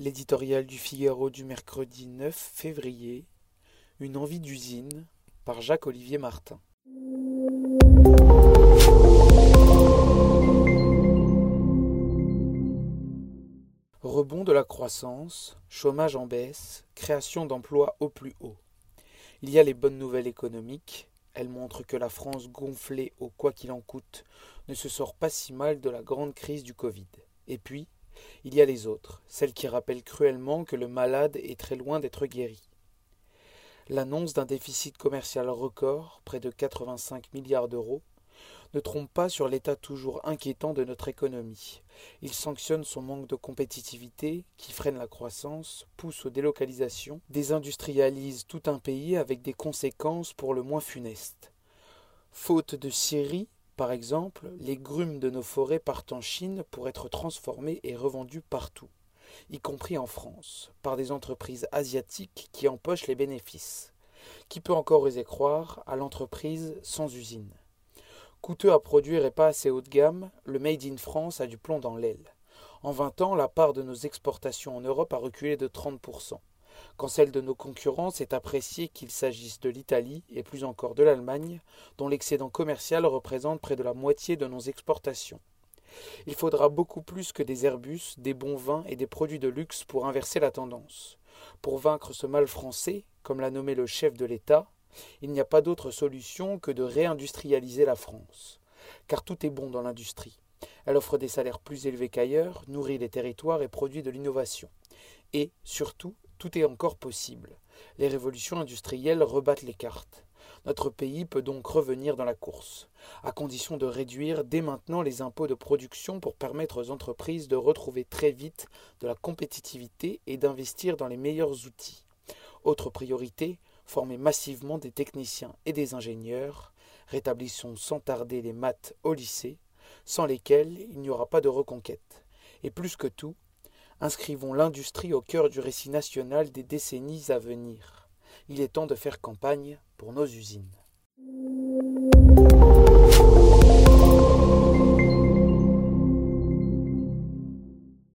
L'éditorial du Figaro du mercredi 9 février. Une envie d'usine par Jacques-Olivier Martin. Rebond de la croissance, chômage en baisse, création d'emplois au plus haut. Il y a les bonnes nouvelles économiques. Elles montrent que la France gonflée au quoi qu'il en coûte ne se sort pas si mal de la grande crise du Covid. Et puis, il y a les autres, celles qui rappellent cruellement que le malade est très loin d'être guéri. L'annonce d'un déficit commercial record, près de 85 milliards d'euros, ne trompe pas sur l'état toujours inquiétant de notre économie. Il sanctionne son manque de compétitivité, qui freine la croissance, pousse aux délocalisations, désindustrialise tout un pays avec des conséquences pour le moins funestes. Faute de scierie, par exemple, les grumes de nos forêts partent en Chine pour être transformées et revendues partout, y compris en France, par des entreprises asiatiques qui empochent les bénéfices. Qui peut encore oser croire à l'entreprise sans usine Coûteux à produire et pas assez haut de gamme, le Made in France a du plomb dans l'aile. En vingt ans, la part de nos exportations en Europe a reculé de 30% quand celle de nos concurrents est appréciée qu'il s'agisse de l'Italie et plus encore de l'Allemagne, dont l'excédent commercial représente près de la moitié de nos exportations. Il faudra beaucoup plus que des Airbus, des bons vins et des produits de luxe pour inverser la tendance. Pour vaincre ce mal français, comme l'a nommé le chef de l'État, il n'y a pas d'autre solution que de réindustrialiser la France. Car tout est bon dans l'industrie. Elle offre des salaires plus élevés qu'ailleurs, nourrit les territoires et produit de l'innovation. Et, surtout, tout est encore possible. Les révolutions industrielles rebattent les cartes. Notre pays peut donc revenir dans la course, à condition de réduire dès maintenant les impôts de production pour permettre aux entreprises de retrouver très vite de la compétitivité et d'investir dans les meilleurs outils. Autre priorité, former massivement des techniciens et des ingénieurs. Rétablissons sans tarder les maths au lycée, sans lesquels il n'y aura pas de reconquête. Et plus que tout, Inscrivons l'industrie au cœur du récit national des décennies à venir. Il est temps de faire campagne pour nos usines.